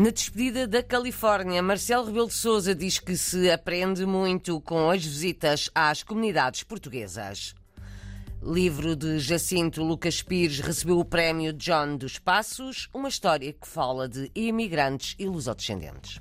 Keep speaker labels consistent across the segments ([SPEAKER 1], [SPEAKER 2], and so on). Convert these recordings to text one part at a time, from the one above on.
[SPEAKER 1] Na despedida da Califórnia, Marcelo Rebelo de Sousa diz que se aprende muito com as visitas às comunidades portuguesas. Livro de Jacinto Lucas Pires recebeu o prémio John dos Passos, uma história que fala de imigrantes e lusodescendentes.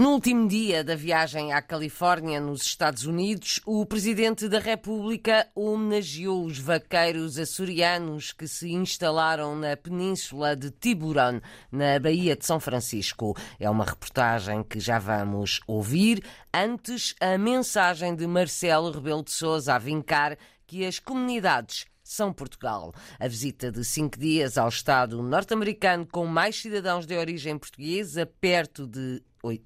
[SPEAKER 1] No último dia da viagem à Califórnia, nos Estados Unidos, o Presidente da República homenageou os vaqueiros açorianos que se instalaram na península de Tiburon, na Baía de São Francisco. É uma reportagem que já vamos ouvir. Antes, a mensagem de Marcelo Rebelo de Sousa a vincar que as comunidades são Portugal. A visita de cinco dias ao Estado norte-americano com mais cidadãos de origem portuguesa, perto de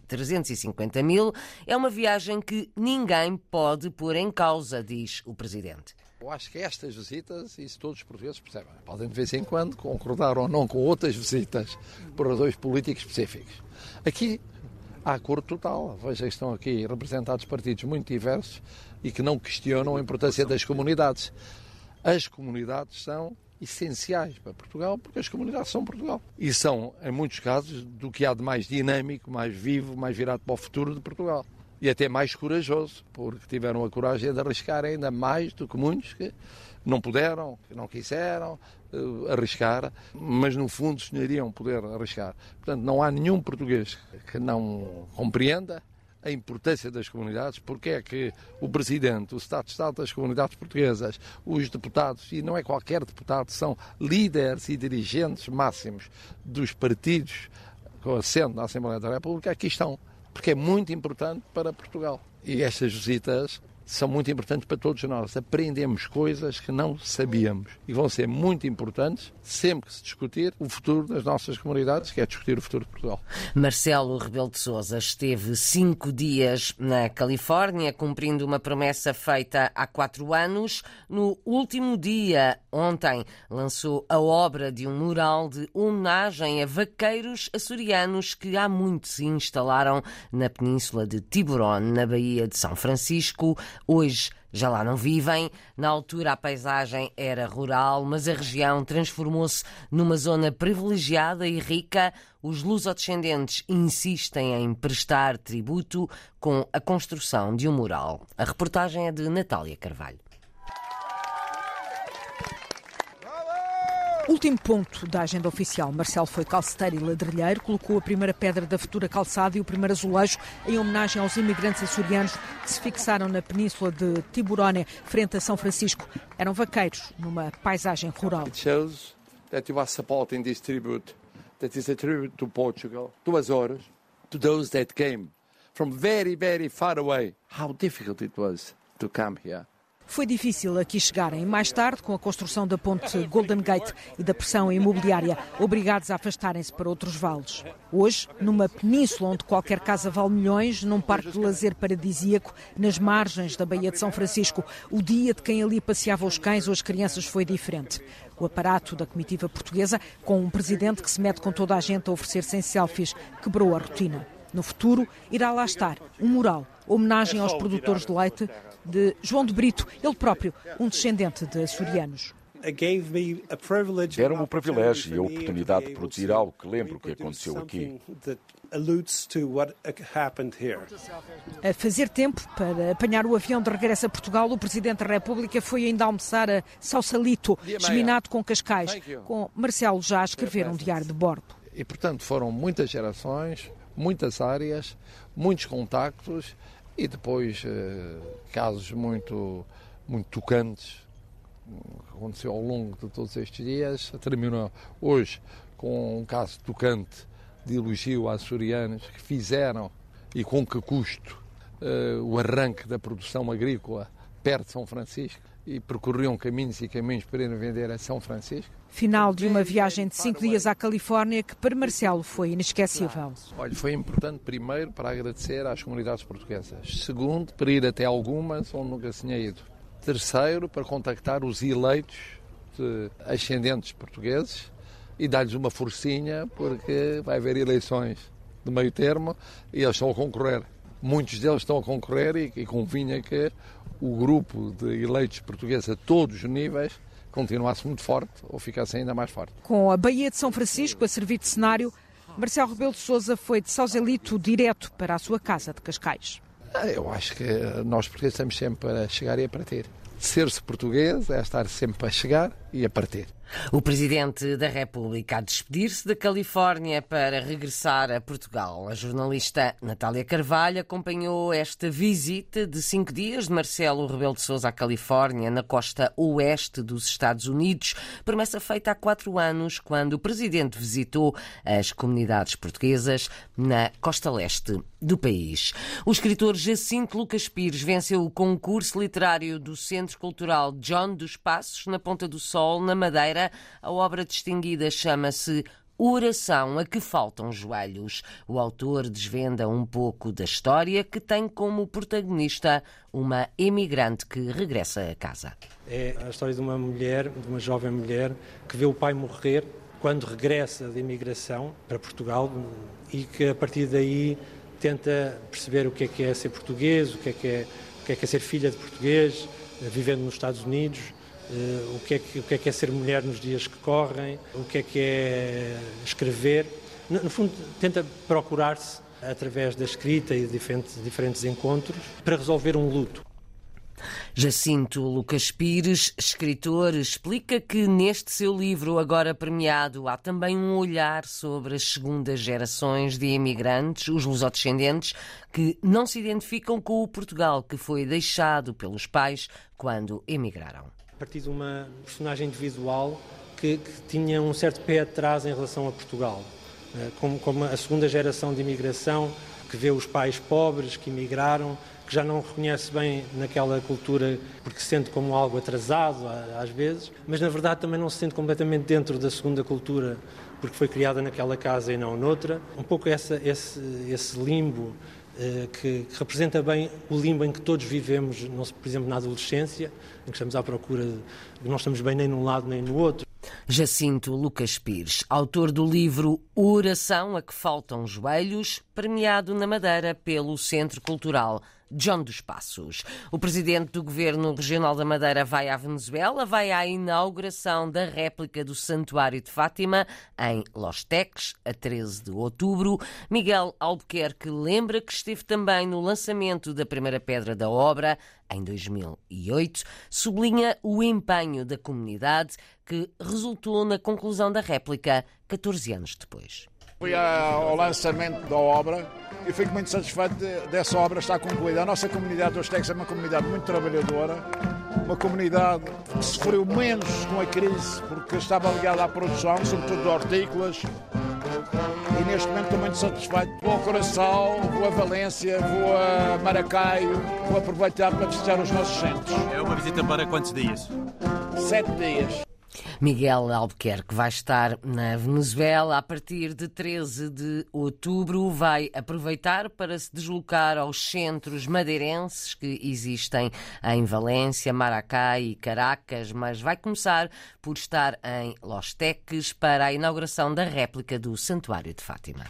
[SPEAKER 1] 350 mil, é uma viagem que ninguém pode pôr em causa, diz o Presidente.
[SPEAKER 2] Eu acho que estas visitas, isso todos os portugueses percebem, podem de vez em quando concordar ou não com outras visitas por razões políticas específicas. Aqui há acordo total. Veja que estão aqui representados partidos muito diversos e que não questionam a importância das comunidades. As comunidades são essenciais para Portugal, porque as comunidades são Portugal. E são, em muitos casos, do que há de mais dinâmico, mais vivo, mais virado para o futuro de Portugal. E até mais corajoso, porque tiveram a coragem de arriscar ainda mais do que muitos que não puderam, que não quiseram uh, arriscar, mas no fundo sonhariam poder arriscar. Portanto, não há nenhum português que não compreenda a importância das comunidades, porque é que o Presidente, o Estado-Estado das comunidades portuguesas, os deputados, e não é qualquer deputado, são líderes e dirigentes máximos dos partidos com assento na Assembleia da República, aqui estão, porque é muito importante para Portugal. E estas visitas são muito importantes para todos nós. Aprendemos coisas que não sabíamos e vão ser muito importantes sempre que se discutir o futuro das nossas comunidades, que é discutir o futuro de Portugal.
[SPEAKER 1] Marcelo Rebelo de Sousa esteve cinco dias na Califórnia, cumprindo uma promessa feita há quatro anos. No último dia, ontem, lançou a obra de um mural de homenagem a vaqueiros açorianos que há muito se instalaram na península de Tiburon, na Baía de São Francisco. Hoje já lá não vivem. Na altura a paisagem era rural, mas a região transformou-se numa zona privilegiada e rica. Os lusodescendentes insistem em prestar tributo com a construção de um mural. A reportagem é de Natália Carvalho.
[SPEAKER 3] Último ponto da agenda oficial. Marcelo foi calceteiro e ladrilheiro, colocou a primeira pedra da futura calçada e o primeiro azulejo em homenagem aos imigrantes açorianos que se fixaram na península de Tiburone, frente a São Francisco. Eram vaqueiros numa paisagem rural.
[SPEAKER 2] It shows that you are supporting this tribute, that is a tribute to Portugal, to Azores, to those that came from very, very far away. How difficult it was to come here.
[SPEAKER 3] Foi difícil aqui chegarem. Mais tarde, com a construção da ponte Golden Gate e da pressão imobiliária, obrigados a afastarem-se para outros vales. Hoje, numa península onde qualquer casa vale milhões, num parque de lazer paradisíaco, nas margens da Baía de São Francisco, o dia de quem ali passeava os cães ou as crianças foi diferente. O aparato da comitiva portuguesa, com um presidente que se mete com toda a gente a oferecer-se em selfies, quebrou a rotina. No futuro, irá lá estar um mural, homenagem aos produtores de leite, de João de Brito, ele próprio, um descendente de açorianos.
[SPEAKER 4] Deram-me o privilégio e a oportunidade de produzir algo que lembro que aconteceu aqui.
[SPEAKER 3] A fazer tempo para apanhar o avião de regresso a Portugal, o Presidente da República foi ainda almoçar a Sausalito, geminado com Cascais, com Marcelo já a escrever um diário de bordo.
[SPEAKER 2] E, portanto, foram muitas gerações, muitas áreas, muitos contactos e depois eh, casos muito, muito tocantes que aconteceu ao longo de todos estes dias. Terminou hoje com um caso tocante de elogio a açorianos que fizeram e com que custo eh, o arranque da produção agrícola perto de São Francisco e percorriam caminhos e caminhos para ir vender a São Francisco.
[SPEAKER 3] Final de uma viagem de cinco dias à Califórnia que para Marcelo foi inesquecível.
[SPEAKER 2] Olha, foi importante primeiro para agradecer às comunidades portuguesas. Segundo, para ir até algumas onde nunca se tinha ido. Terceiro, para contactar os eleitos de ascendentes portugueses e dar-lhes uma forcinha porque vai haver eleições de meio termo e eles estão a concorrer. Muitos deles estão a concorrer e, e convinha que o grupo de eleitos portugueses a todos os níveis continuasse muito forte ou ficasse ainda mais forte.
[SPEAKER 3] Com a Baía de São Francisco a servir de cenário, Marcelo Rebelo de Sousa foi de Sauselito direto para a sua casa de Cascais.
[SPEAKER 2] Ah, eu acho que nós portugueses estamos sempre a chegar e a partir. Ser-se português é estar sempre a chegar e a partir.
[SPEAKER 1] O Presidente da República a despedir-se da Califórnia para regressar a Portugal. A jornalista Natália Carvalho acompanhou esta visita de cinco dias de Marcelo Rebelo de Sousa à Califórnia, na costa oeste dos Estados Unidos, promessa feita há quatro anos, quando o Presidente visitou as comunidades portuguesas na costa leste do país. O escritor Jacinto Lucas Pires venceu o concurso literário do Centro Cultural John dos Passos, na Ponta do Sol, na Madeira, a obra distinguida chama-se Oração a que faltam joelhos. O autor desvenda um pouco da história que tem como protagonista uma emigrante que regressa a casa.
[SPEAKER 5] É a história de uma mulher, de uma jovem mulher, que vê o pai morrer quando regressa da imigração para Portugal e que a partir daí tenta perceber o que é que é ser português, o que é que é, o que é, que é ser filha de português, vivendo nos Estados Unidos o, que é que, o que é que é ser mulher nos dias que correm, o que é que é escrever. No, no fundo, tenta procurar-se, através da escrita e de diferentes, diferentes encontros, para resolver um luto.
[SPEAKER 1] Jacinto Lucas Pires, escritor, explica que neste seu livro, agora premiado, há também um olhar sobre as segundas gerações de imigrantes, os lusodescendentes, que não se identificam com o Portugal que foi deixado pelos pais quando emigraram
[SPEAKER 5] a partir de uma personagem individual que, que tinha um certo pé atrás em relação a Portugal. Eh, como, como, a segunda geração de imigração, que vê os pais pobres que imigraram, que já não reconhece bem naquela cultura porque se sente como algo atrasado às vezes, mas na verdade também não se sente completamente dentro da segunda cultura porque foi criada naquela casa e não noutra. Um pouco essa, esse, esse limbo que, que, representa bem o limbo em que todos vivemos, por exemplo, na adolescência, em que estamos à procura de não estamos bem nem num lado nem no outro.
[SPEAKER 1] Jacinto Lucas Pires, autor do livro Oração a que faltam joelhos, premiado na Madeira pelo Centro Cultural John dos Passos. O presidente do Governo Regional da Madeira vai à Venezuela, vai à inauguração da réplica do Santuário de Fátima em Los Teques, a 13 de outubro. Miguel Albuquerque lembra que esteve também no lançamento da primeira pedra da obra em 2008, sublinha o empenho da comunidade que resultou na conclusão da réplica 14 anos depois.
[SPEAKER 6] Fui ao lançamento da obra e fico muito satisfeito dessa obra estar concluída. A nossa comunidade dos Texas é uma comunidade muito trabalhadora, uma comunidade que sofreu menos com a crise porque estava ligada à produção, sobretudo de hortícolas. E neste momento estou muito satisfeito. Vou ao Coração, vou a Valência, vou a Maracaio, vou aproveitar para visitar os nossos centros.
[SPEAKER 7] É uma visita para quantos dias?
[SPEAKER 6] Sete dias.
[SPEAKER 1] Miguel Albuquerque vai estar na Venezuela a partir de 13 de outubro. Vai aproveitar para se deslocar aos centros madeirenses que existem em Valência, Maracá e Caracas, mas vai começar por estar em Los Teques para a inauguração da réplica do Santuário de Fátima.